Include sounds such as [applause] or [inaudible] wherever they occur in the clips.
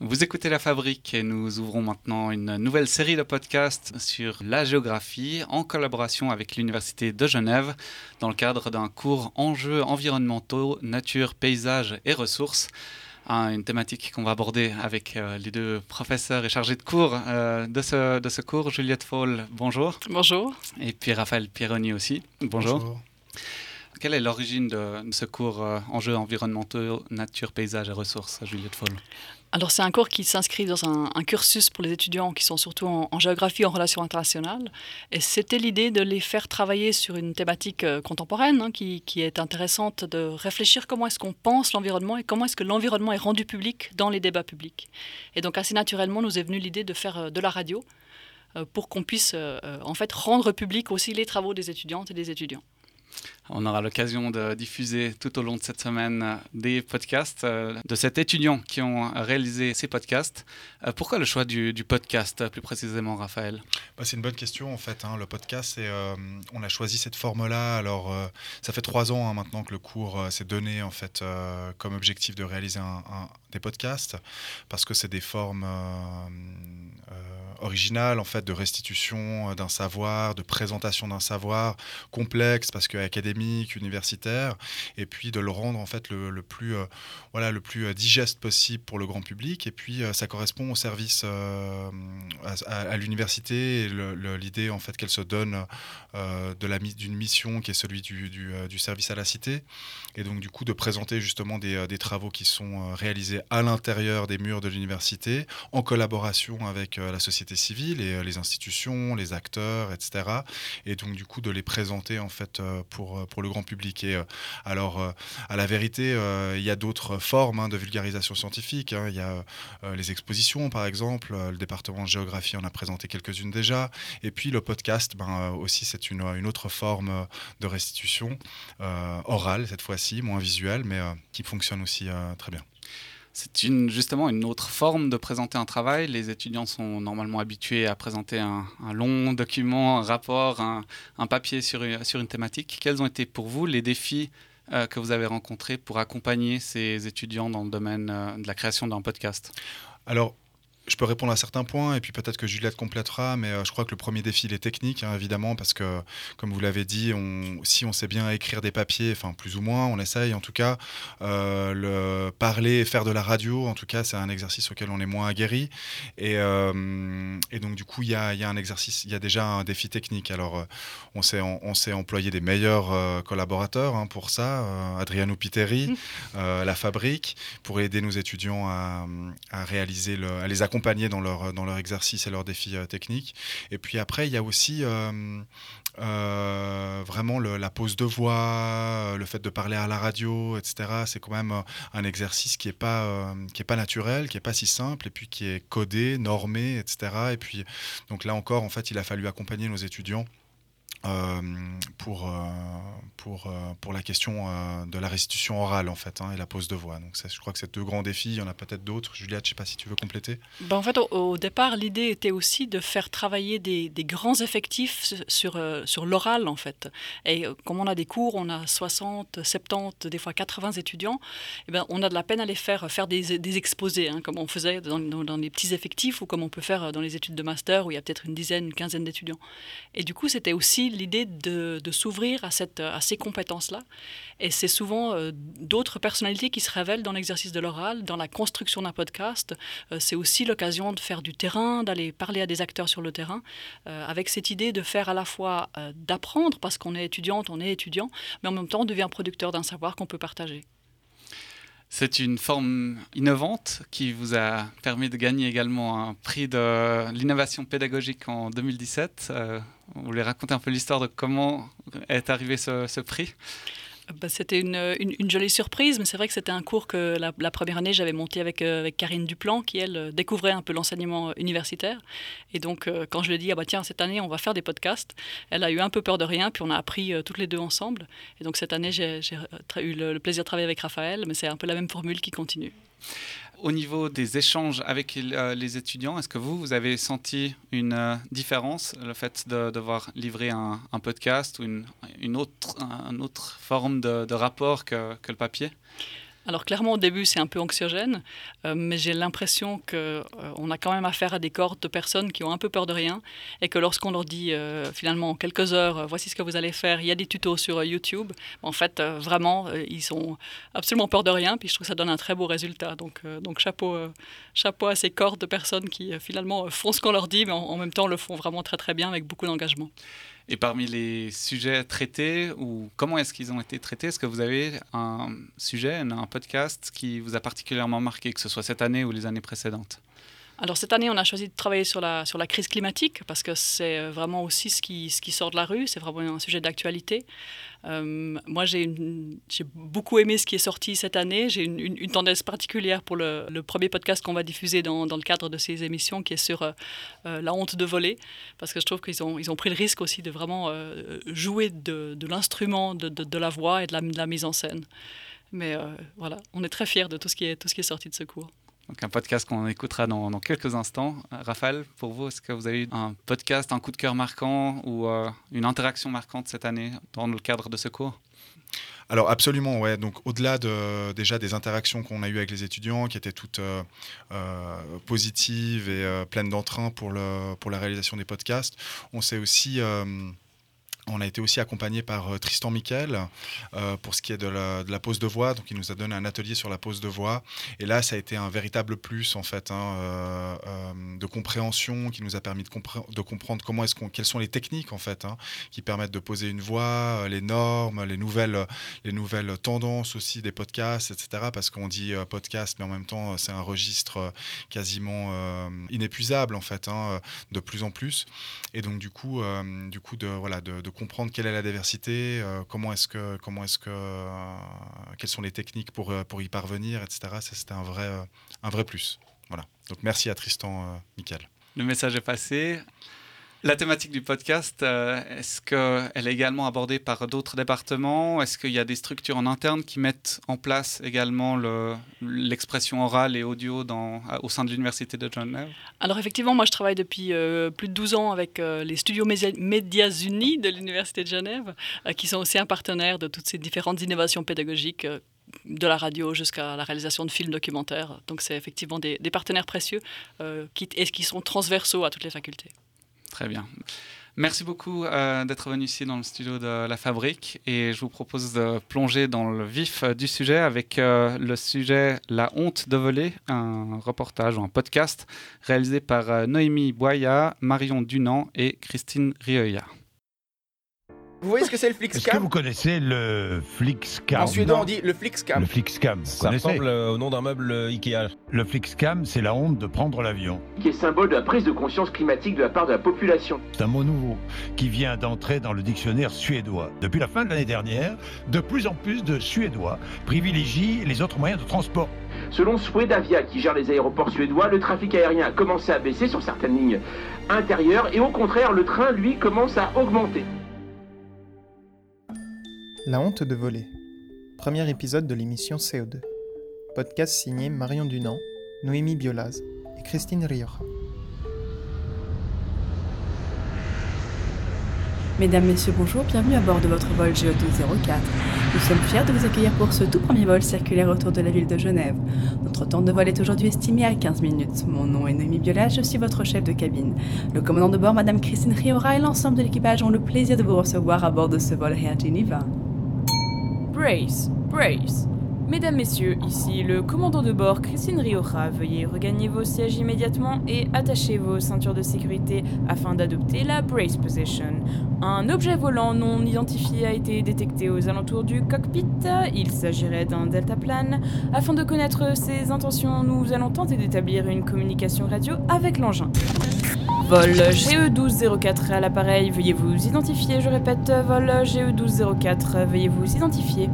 Vous écoutez La Fabrique et nous ouvrons maintenant une nouvelle série de podcasts sur la géographie en collaboration avec l'Université de Genève dans le cadre d'un cours Enjeux environnementaux, nature, paysage et ressources. une thématique qu'on va aborder avec euh, les deux professeurs et chargés de cours euh, de, ce, de ce cours. Juliette Fall, bonjour. Bonjour. Et puis Raphaël Pieroni aussi. Bonjour. Quelle est l'origine de, ce cours euh, Enjeux environnementaux, nature, paysage et ressources, Juliette Fall alors c'est un cours qui s'inscrit dans un, cursus pour les étudiants qui sont surtout en, géographie, en relations internationales. Et c'était l'idée de les faire travailler sur une thématique euh, contemporaine hein, qui, est intéressante, de réfléchir comment est-ce qu'on pense l'environnement et comment est-ce que l'environnement est rendu public dans les débats publics. Et donc assez naturellement nous est venue l'idée de faire euh, de la radio euh, pour qu'on puisse en fait rendre public aussi les travaux des étudiantes et des étudiants. On aura l'occasion de diffuser tout au long de cette semaine euh, des podcasts euh, de cet étudiant qui ont réalisé ces podcasts. Euh, pourquoi le choix du, podcast, plus précisément, Raphaël? Bah, C'est une bonne question, en fait. Hein. Le podcast, on a choisi cette forme-là. Alors, ça fait trois ans hein, maintenant que le cours s'est donné, en fait, comme objectif de réaliser des podcasts, parce que c'est des formes originales, en fait, de restitution d'un savoir, de présentation d'un savoir complexe, parce que académique, universitaire, et puis de le rendre en fait le, plus, euh, voilà, le plus euh, digeste possible pour le grand public. Et puis euh, ça correspond au service à, l'université l'idée en fait qu'elle se donne de d'une mission qui est celui du, du, service à la cité. Et donc du coup de présenter justement des, des travaux qui sont réalisés à l'intérieur des murs de l'université en collaboration avec la société civile et les institutions, les acteurs, etc. Et donc du coup de les présenter en fait pour, pour le grand public. Et alors à la vérité, il y a d'autres formes hein, de vulgarisation scientifique. Hein. Il y a les expositions par exemple, le département de géographie en a présenté quelques-unes déjà. Et puis le podcast, ben, aussi c'est une, une, autre forme de restitution orale cette fois-ci, moins visuelle, mais qui fonctionne aussi très bien. C'est justement une autre forme de présenter un travail. Les étudiants sont normalement habitués à présenter un, long document, un rapport, un, papier sur, sur, une thématique. Quels ont été pour vous les défis euh, que vous avez rencontrés pour accompagner ces étudiants dans le domaine euh, de la création d'un podcast? Alors, je peux répondre à certains points et puis peut-être que Juliette complétera, mais euh, je crois que le premier défi il est technique, hein, évidemment, parce que, comme vous l'avez dit, on, si on sait bien écrire des papiers, enfin plus ou moins, on essaye en tout cas, euh, le parler et faire de la radio, en tout cas, c'est un exercice auquel on est moins aguerri. Et, euh, et donc, du coup, il y a, y a, un exercice, il y a déjà un défi technique. Alors, on s'est on, employé des meilleurs collaborateurs hein, pour ça, Adriano Piteri, mmh. La Fabrique, pour aider nos étudiants à, à réaliser, le, à les accompagner dans leur, dans leur exercice et leurs défis euh, techniques. Et puis après, il y a aussi euh, euh, vraiment la pose de voix, le fait de parler à la radio, etc. C'est quand même un exercice qui n'est pas, qui est pas naturel, qui n'est pas si simple, et puis qui est codé, normé, etc. Et puis, donc là encore, en fait, il a fallu accompagner nos étudiants euh, pour, euh, pour, euh, pour la question de la restitution orale en fait hein, et la pose de voix. Donc ça, je crois que c'est deux grands défis. Il y en a peut-être d'autres. Juliette, je ne sais pas si tu veux compléter. Ben en fait, au, départ, l'idée était aussi de faire travailler des, grands effectifs sur, sur l'oral en fait. Et comme on a des cours, on a 60, 70, des fois 80 étudiants, et eh ben, on a de la peine à les faire faire des, exposés, hein, comme on faisait dans, les petits effectifs ou comme on peut faire dans les études de master où il y a peut-être une dizaine, une quinzaine d'étudiants. Et du coup, c'était aussi l'idée de, s'ouvrir à, ces compétences-là. Et c'est souvent euh, d'autres personnalités qui se révèlent dans l'exercice de l'oral, dans la construction d'un podcast. Euh, c'est aussi l'occasion de faire du terrain, d'aller parler à des acteurs sur le terrain, euh, avec cette idée de faire à la fois d'apprendre, parce qu'on est étudiante, on est étudiant, mais en même temps on devient producteur d'un savoir qu'on peut partager. C'est une forme innovante qui vous a permis de gagner également un prix de l'innovation pédagogique en 2017. Euh, vous voulez raconter un peu l'histoire de comment est arrivé ce prix? Bah, c'était une, jolie surprise, mais c'est vrai que c'était un cours que la, première année j'avais monté avec, euh, Karine Duplan, qui elle euh, découvrait un peu l'enseignement universitaire. Et donc euh, quand je lui ai dit, ah bah tiens, cette année on va faire des podcasts, elle a eu un peu peur de rien, puis on a appris toutes les deux ensemble. Et donc cette année j'ai eu le plaisir de travailler avec Raphaël, mais c'est un peu la même formule qui continue. Au niveau des échanges avec euh, les étudiants, est-ce que vous, avez senti une euh, différence, le fait de devoir livrer un, podcast ou une, autre, forme de, rapport que le papier? Alors clairement au début c'est un peu anxiogène, euh, mais j'ai l'impression qu'on euh, on a quand même affaire à des cordes de personnes qui ont un peu peur de rien et que lorsqu'on leur dit euh, finalement en quelques heures voici ce que vous allez faire, il y a des tutos sur YouTube, en fait vraiment ils ont absolument peur de rien puis je trouve que ça donne un très beau résultat. Donc, donc chapeau, chapeau à ces cordes de personnes qui finalement font ce qu'on leur dit mais en même temps le font vraiment très très bien avec beaucoup d'engagement. Et parmi les sujets traités, ou comment est-ce qu'ils ont été traités Est-ce que vous avez un sujet, un podcast qui vous a particulièrement marqué, que ce soit cette année ou les années précédentes? Alors cette année, on a choisi de travailler sur la, sur la crise climatique parce que c'est euh, vraiment aussi ce qui, ce qui sort de la rue, c'est vraiment un sujet d'actualité. Euh, moi, j'ai beaucoup aimé ce qui est sorti cette année. J'ai une, une, tendance particulière pour le, le premier podcast qu'on va diffuser dans, dans, le cadre de ces émissions qui est sur euh, la honte de voler parce que je trouve qu'ils ont, ils ont pris le risque aussi de vraiment jouer de, de l'instrument, de, de, la voix et de la, de la mise en scène. Mais voilà, on est très fiers de tout ce qui est, tout ce qui est sorti de ce cours. Donc un podcast qu'on écoutera dans, quelques instants. Raphaël, pour vous, est-ce que vous avez eu un podcast, un coup de cœur marquant ou euh, une interaction marquante cette année dans le cadre de ce cours? Alors absolument, ouais. Donc au-delà de, déjà des interactions qu'on a eues avec les étudiants, qui étaient toutes euh, euh, positives et pleines d'entrain pour, le, pour la réalisation des podcasts, on s'est aussi on a été aussi accompagné par euh, Tristan Miquel euh, pour ce qui est de la, pose de voix. Donc, il nous a donné un atelier sur la pose de voix. Et là, ça a été un véritable plus, en fait, hein, euh, de compréhension qui nous a permis de, comprendre comment est-ce quelles sont les techniques, en fait, hein, qui permettent de poser une voix, les normes, les nouvelles, les nouvelles tendances aussi des podcasts, etc. Parce qu'on dit podcast, mais en même temps, c'est un registre quasiment inépuisable, en fait, hein, de plus en plus. Et donc, du coup, du coup de, voilà, de comprendre quelle est la diversité, euh, comment est-ce que, comment est-ce euh, quelles sont les techniques pour, euh, pour y parvenir, etc. C'était un vrai, un vrai plus. Voilà. Donc, merci à Tristan, Michael. Le message est passé. La thématique du podcast, euh, est-ce qu'elle est également abordée par d'autres départements? Est-ce qu'il y a des structures en interne qui mettent en place également l'expression orale et audio au sein de l'Université de Genève? Alors effectivement, moi je travaille depuis euh, plus de 12 ans avec euh, les studios Médias Unis de l'Université de Genève, qui sont aussi un partenaire de toutes ces différentes innovations pédagogiques de la radio jusqu'à la réalisation de films documentaires. Donc c'est effectivement des, partenaires précieux et qui sont transversaux à toutes les facultés. Très bien. Merci beaucoup euh, d'être venu ici dans le studio de La Fabrique et je vous propose de plonger dans le vif du sujet avec euh, le sujet La honte de voler, un reportage ou un podcast réalisé par euh, Noémie Boya, Marion Dunant et Christine Rioya. Vous voyez ce que c'est le Flixcam Est-ce que vous connaissez le Flixcam En suédois, on dit le Flixcam. Le Flixcam, vous Ça ressemble au nom d'un meuble euh, Ikea. Le Flixcam, c'est la honte de prendre l'avion. Qui est symbole de la prise de conscience climatique de la part de la population. C'est un mot nouveau qui vient d'entrer dans le dictionnaire suédois. Depuis la fin de l'année dernière, de plus en plus de Suédois privilégient les autres moyens de transport. Selon Swedavia, qui gère les aéroports suédois, le trafic aérien a commencé à baisser sur certaines lignes intérieures et au contraire, le train, lui, commence à augmenter. La honte de voler. Premier épisode de l'émission CO2. Podcast signé Marion Dunant, Noémie Biolaz et Christine Rioja. Mesdames, Messieurs, bonjour, bienvenue à bord de votre vol GE204. Nous sommes fiers de vous accueillir pour ce tout premier vol circulaire autour de la ville de Genève. Notre temps de vol est aujourd'hui estimé à 15 minutes. Mon nom est Noémie Biolaz, je suis votre chef de cabine. Le commandant de bord, Madame Christine Riora et l'ensemble de l'équipage ont le plaisir de vous recevoir à bord de ce vol Air Geneva. Brace, brace. Mesdames, Messieurs, ici le commandant de bord Christine Rioja. Veuillez regagner vos sièges immédiatement et attacher vos ceintures de sécurité afin d'adopter la brace position. Un objet volant non identifié a été détecté aux alentours du cockpit. Il s'agirait d'un deltaplane. Afin de connaître ses intentions, nous allons tenter d'établir une communication radio avec l'engin. Vol GE1204 à l'appareil, veuillez vous identifier. Je répète, vol GE1204, veuillez vous identifier.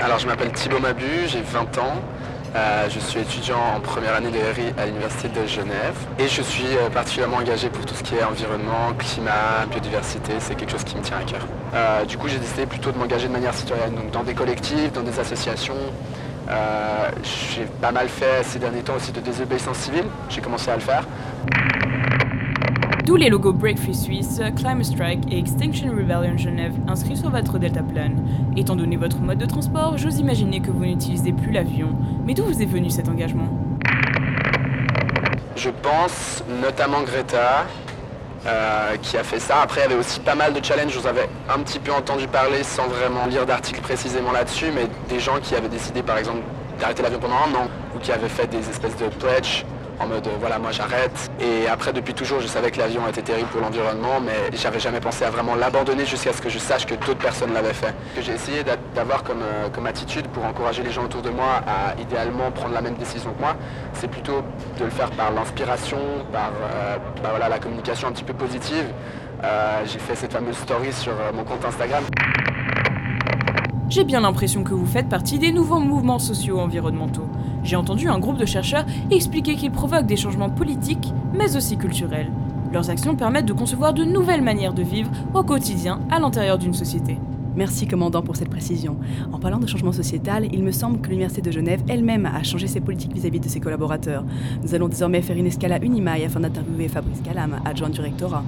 Alors, je m'appelle Thibaut Mabu, j'ai 20 ans. Euh, je suis étudiant en première année de RI à l'Université de Genève et je suis euh, particulièrement engagé pour tout ce qui est environnement, climat, biodiversité, c'est quelque chose qui me tient à cœur. Euh, du coup j'ai décidé plutôt de m'engager de manière citoyenne, donc dans des collectifs, dans des associations. j'ai pas mal fait ces derniers temps aussi de désobéissance civile, j'ai commencé à le faire. D'où les logos Break Free Suisse, Climate Strike et Extinction Rebellion Genève inscrits sur votre deltaplane. Étant donné votre mode de transport, j'ose imaginer que vous n'utilisez plus l'avion. Mais d'où vous est venu cet engagement? Je pense notamment Greta, euh, qui a fait ça. Après, il y avait aussi pas mal de challenges. Vous avez un petit peu entendu parler sans vraiment lire d'articles précisément là-dessus, mais des gens qui avaient décidé, par exemple, d'arrêter l'avion pendant un an, ou qui avaient fait des espèces de pledges en mode euh, voilà moi j'arrête et après depuis toujours je savais que l'avion était terrible pour l'environnement mais j'avais jamais pensé à vraiment l'abandonner jusqu'à ce que je sache que d'autres personnes l'avaient fait. Que j'ai essayé d'avoir comme, euh, comme attitude pour encourager les gens autour de moi à idéalement prendre la même décision que moi, c'est plutôt de le faire par l'inspiration, par bah, voilà, la communication un petit peu positive. j'ai fait cette fameuse story sur mon compte Instagram. J'ai bien l'impression que vous faites partie des nouveaux mouvements sociaux environnementaux. J'ai entendu un groupe de chercheurs expliquer qu'ils provoquent des changements politiques, mais aussi culturels. Leurs actions permettent de concevoir de nouvelles manières de vivre au quotidien à l'intérieur d'une société. Merci commandant pour cette précision. En parlant de changement sociétal, il me semble que l'Université de Genève elle-même a changé ses politiques vis-à-vis de ses collaborateurs. Nous allons désormais faire une escale à afin d'interviewer Fabrice Calam, adjoint du rectorat.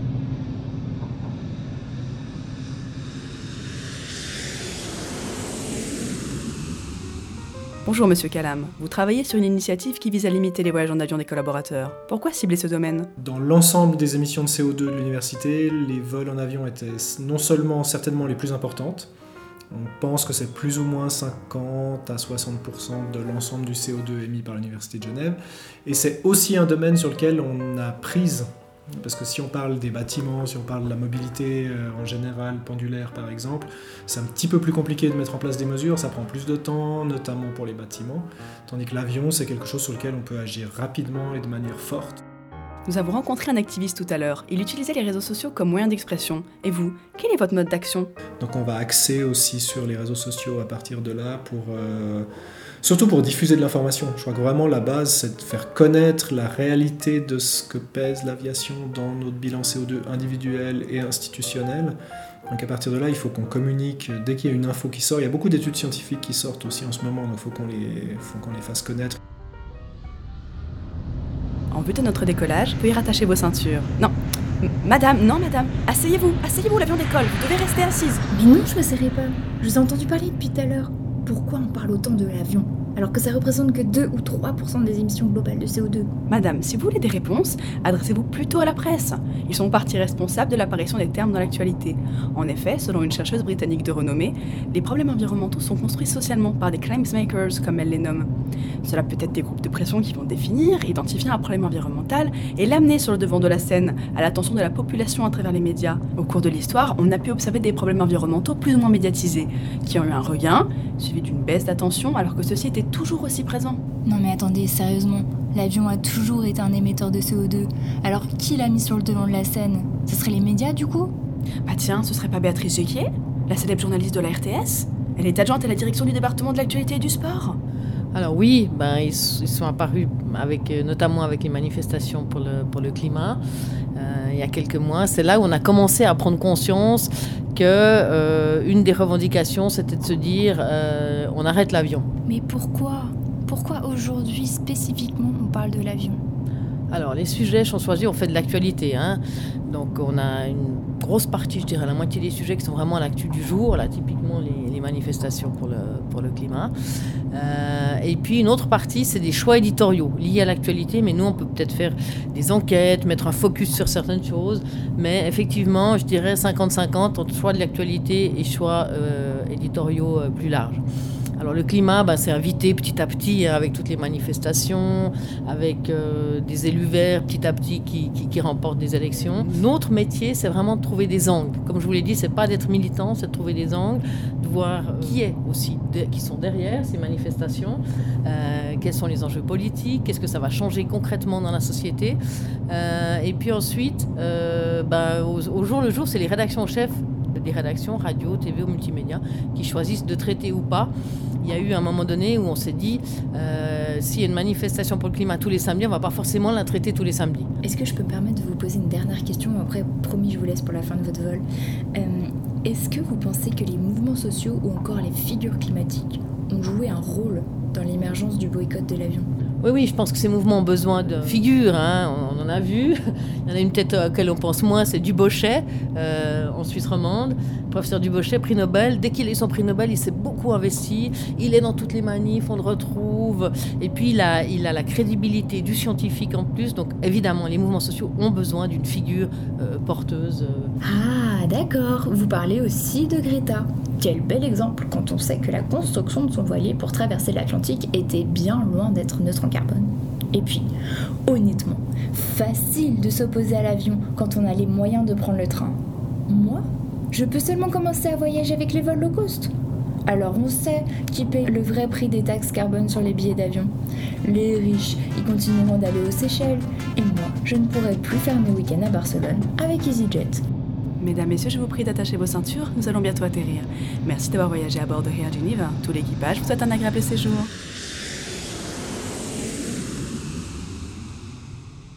Bonjour Monsieur Calam, vous travaillez sur une initiative qui vise à limiter les voyages en avion des collaborateurs. Pourquoi cibler ce domaine? Dans l'ensemble des émissions de CO2 de l'université, les vols en avion étaient non seulement certainement les plus importantes, on pense que c'est plus ou moins 50 à 60% de l'ensemble du CO2 émis par l'Université de Genève, et c'est aussi un domaine sur lequel on a prise parce que si on parle des bâtiments, si on parle de la mobilité euh, en général, pendulaire par exemple, c'est un petit peu plus compliqué de mettre en place des mesures, ça prend plus de temps, notamment pour les bâtiments, tandis que l'avion, c'est quelque chose sur lequel on peut agir rapidement et de manière forte. Nous avons rencontré un activiste tout à l'heure. Il utilisait les réseaux sociaux comme moyen d'expression. Et vous, quel est votre mode d'action? Donc on va axer aussi sur les réseaux sociaux à partir de là pour... Euh, surtout pour diffuser de l'information. Je crois que vraiment la base, c'est de faire connaître la réalité de ce que pèse l'aviation dans notre bilan CO2 individuel et institutionnel. Donc à partir de là, il faut qu'on communique dès qu'il y a une info qui sort. Il y a beaucoup d'études scientifiques qui sortent aussi en ce moment, donc il faut qu'on les, faut qu'on les fasse connaître. En vue de notre décollage, veuillez rattacher vos ceintures. Non, madame, non madame, asseyez-vous, asseyez-vous, l'avion décolle, vous devez rester assise. Mais non, je ne serai pas. Je vous ai entendu parler depuis tout à l'heure pourquoi on parle autant de l'avion? Alors que ça représente que 2 ou 3% des émissions globales de CO2 Madame, si vous voulez des réponses, adressez-vous plutôt à la presse. Ils sont partie responsable de l'apparition des termes dans l'actualité. En effet, selon une chercheuse britannique de renommée, les problèmes environnementaux sont construits socialement par des claims makers, comme elle les nomme. Cela peut être des groupes de pression qui vont définir, identifier un problème environnemental et l'amener sur le devant de la scène, à l'attention de la population à travers les médias. Au cours de l'histoire, on a pu observer des problèmes environnementaux plus ou moins médiatisés, qui ont eu un regain, suivi d'une baisse d'attention, alors que ceci toujours aussi présent. Non mais attendez, sérieusement, l'avion a toujours été un émetteur de CO2. Alors qui l'a mis sur le devant de la scène? Ce serait les médias du coup? Bah tiens, ce serait pas Béatrice Jequier, la célèbre journaliste de la RTS Elle est adjointe à la direction du département de l'actualité et du sport? Alors oui, ben, ils, sont apparus avec, euh, notamment avec les manifestations pour le, pour le climat euh, il y a quelques mois. C'est là où on a commencé à prendre conscience que euh, une des revendications, c'était de se dire on arrête l'avion. Mais pourquoi Pourquoi aujourd'hui spécifiquement on parle de l'avion? Alors, les sujets sont choisis, on fait de l'actualité. Hein. Donc, on a une grosse partie, je dirais la moitié des sujets qui sont vraiment à l'actu du jour, là, typiquement les, manifestations pour le, climat. Euh, et puis, une autre partie, c'est des choix éditoriaux liés à l'actualité, mais nous, on peut peut-être faire des enquêtes, mettre un focus sur certaines choses. Mais effectivement, je dirais 50-50 entre choix de l'actualité et choix euh, éditoriaux euh, plus larges. Alors le climat, bah, c'est invité petit à petit hein, avec toutes les manifestations, avec euh, des élus verts petit à petit qui, remportent des élections. Notre métier, c'est vraiment de trouver des angles. Comme je vous l'ai dit, c'est pas d'être militant, c'est de trouver des angles, de voir euh, qui est aussi, qui sont derrière ces manifestations, euh, quels sont les enjeux politiques, qu'est-ce que ça va changer concrètement dans la société. et puis ensuite, bah, au, jour le jour, c'est les rédactions en chef des rédactions radio, TV ou multimédia qui choisissent de traiter ou pas il y a eu un moment donné où on s'est dit, euh, s'il y a une manifestation pour le climat tous les samedis, on va pas forcément la traiter tous les samedis. Est-ce que je peux me permettre de vous poser une dernière question? Après, promis, je vous laisse pour la fin de votre vol. Euh, est-ce que vous pensez que les mouvements sociaux ou encore les figures climatiques ont joué un rôle dans l'émergence du boycott de l'avion? Oui, oui, je pense que ces mouvements ont besoin de figures, hein, on, en a vu. [laughs] Il y en a une tête à laquelle on pense moins, c'est Dubochet, euh, en Suisse romande. Professeur Dubochet, prix Nobel. Dès qu'il a eu son prix Nobel, il s'est beaucoup investi. Il est dans toutes les manifs, on le retrouve. Et puis, il a, la crédibilité du scientifique en plus. Donc, évidemment, les mouvements sociaux ont besoin d'une figure euh, porteuse. euh. Ah, d'accord. Vous parlez aussi de Greta. Quel bel exemple quand on sait que la construction de son voilier pour traverser l'Atlantique était bien loin d'être neutre en carbone. Et puis, honnêtement, facile de s'opposer à l'avion quand on a les moyens de prendre le train. Moi, je peux seulement commencer à voyager avec les vols low cost. Alors on sait qui paye le vrai prix des taxes carbone sur les billets d'avion. Les riches, ils continueront d'aller aux Seychelles. Et moi, je ne pourrai plus faire mes week-ends à Barcelone avec EasyJet. Mesdames, Messieurs, je vous prie d'attacher vos ceintures, nous allons bientôt atterrir. Merci d'avoir voyagé à bord de Air Geneva. Tout l'équipage vous souhaite un agréable séjour.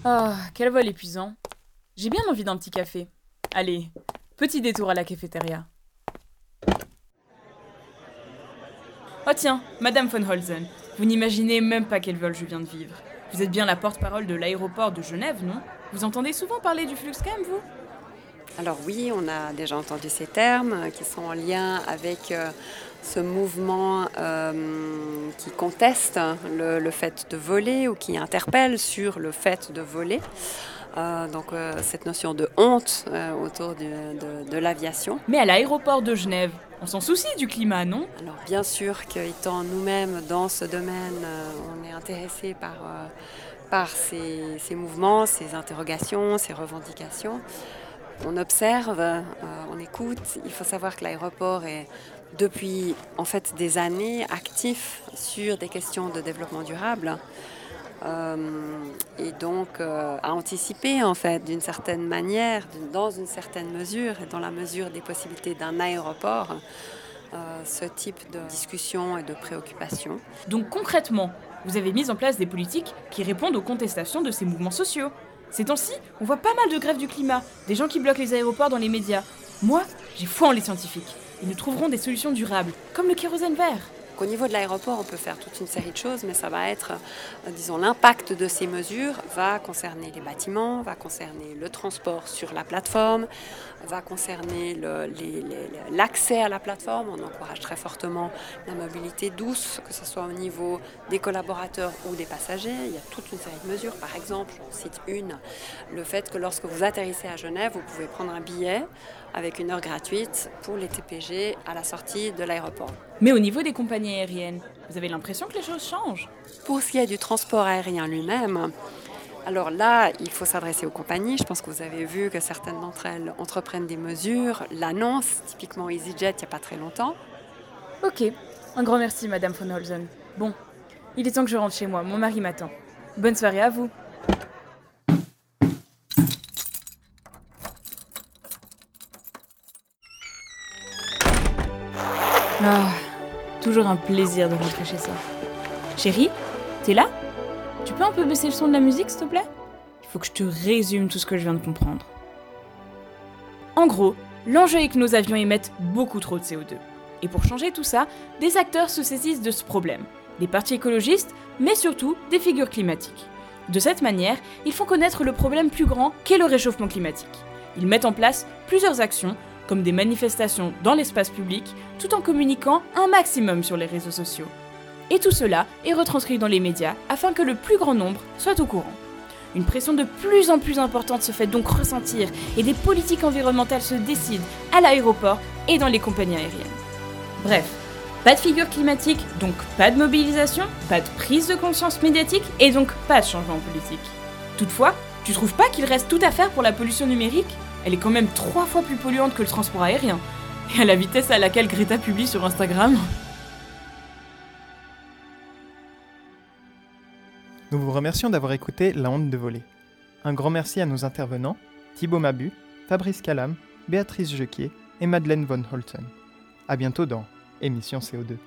Ah, quel vol épuisant. J'ai bien envie d'un petit café. Allez, petit détour à la cafétéria. Oh tiens, Madame von Holzen, vous n'imaginez même pas quel vol je viens de vivre. Vous êtes bien la porte-parole de l'aéroport de Genève, non? Vous entendez souvent parler du Fluxcam, vous? Alors oui, on a déjà entendu ces termes qui sont en lien avec euh, ce mouvement euh, qui conteste le fait de voler ou qui interpelle sur le fait de voler. Euh, donc euh, cette notion de honte euh, autour du- de, de l'aviation. Mais à l'aéroport de Genève, on s'en soucie du climat, non? Alors bien sûr qu'étant nous-mêmes dans ce domaine, on est intéressé par, par ces, ces mouvements, ces interrogations, ces revendications. On observe, on écoute. Il faut savoir que l'aéroport est depuis en fait des années actif sur des questions de développement durable. Euh, et donc euh, à anticiper en fait d'une certaine manière, dans une certaine mesure et dans la mesure des possibilités d'un aéroport, euh, ce type de discussion et de préoccupation. Donc concrètement, vous avez mis en place des politiques qui répondent aux contestations de ces mouvements sociaux. Ces temps-ci, on voit pas mal de grèves du climat, des gens qui bloquent les aéroports dans les médias. Moi, j'ai foi en les scientifiques. Ils nous trouveront des solutions durables, comme le kérosène vert. Au niveau de l'aéroport, on peut faire toute une série de choses, mais ça va être, euh, disons, l'impact de ces mesures va concerner les bâtiments, va concerner le transport sur la plateforme, va concerner l'accès à la plateforme. On encourage très fortement la mobilité douce, que ce soit au niveau des collaborateurs ou des passagers. Il y a toute une série de mesures. Par exemple, j'en cite une, le fait que lorsque vous atterrissez à Genève, vous pouvez prendre un billet avec une heure gratuite pour les TPG à la sortie de l'aéroport. Mais au niveau des compagnies aériennes, vous avez l'impression que les choses changent? Pour ce qui est du transport aérien lui-même, alors là, il faut s'adresser aux compagnies. Je pense que vous avez vu que certaines d'entre elles entreprennent des mesures. L'annonce, typiquement EasyJet, il n'y a pas très longtemps. Ok, un grand merci, Madame von Holzen. Bon, il est temps que je rentre chez moi, mon mari m'attend. Bonne soirée à vous. Un plaisir de rentrer chez soi. Chérie, t'es là? Tu peux un peu baisser le son de la musique, s'il te plaît? Il faut que je te résume tout ce que je viens de comprendre. En gros, l'enjeu est que nos avions émettent beaucoup trop de CO2. Et pour changer tout ça, des acteurs se saisissent de ce problème. Des partis écologistes, mais surtout des figures climatiques. De cette manière, ils font connaître le problème plus grand qu'est le réchauffement climatique. Ils mettent en place plusieurs actions, comme des manifestations dans l'espace public, tout en communiquant un maximum sur les réseaux sociaux. Et tout cela est retranscrit dans les médias afin que le plus grand nombre soit au courant. Une pression de plus en plus importante se fait donc ressentir et des politiques environnementales se décident à l'aéroport et dans les compagnies aériennes. Bref, pas de figure climatique, donc pas de mobilisation, pas de prise de conscience médiatique et donc pas de changement politique. Toutefois, tu trouves pas qu'il reste tout à faire pour la pollution numérique? Elle est quand même trois fois plus polluante que le transport aérien. Et à la vitesse à laquelle Greta publie sur Instagram. Nous vous remercions d'avoir écouté La honte de voler. Un grand merci à nos intervenants, Thibaut Mabu, Fabrice Calam, Béatrice Jequier et Madeleine Von Holten. À bientôt dans Émission CO2.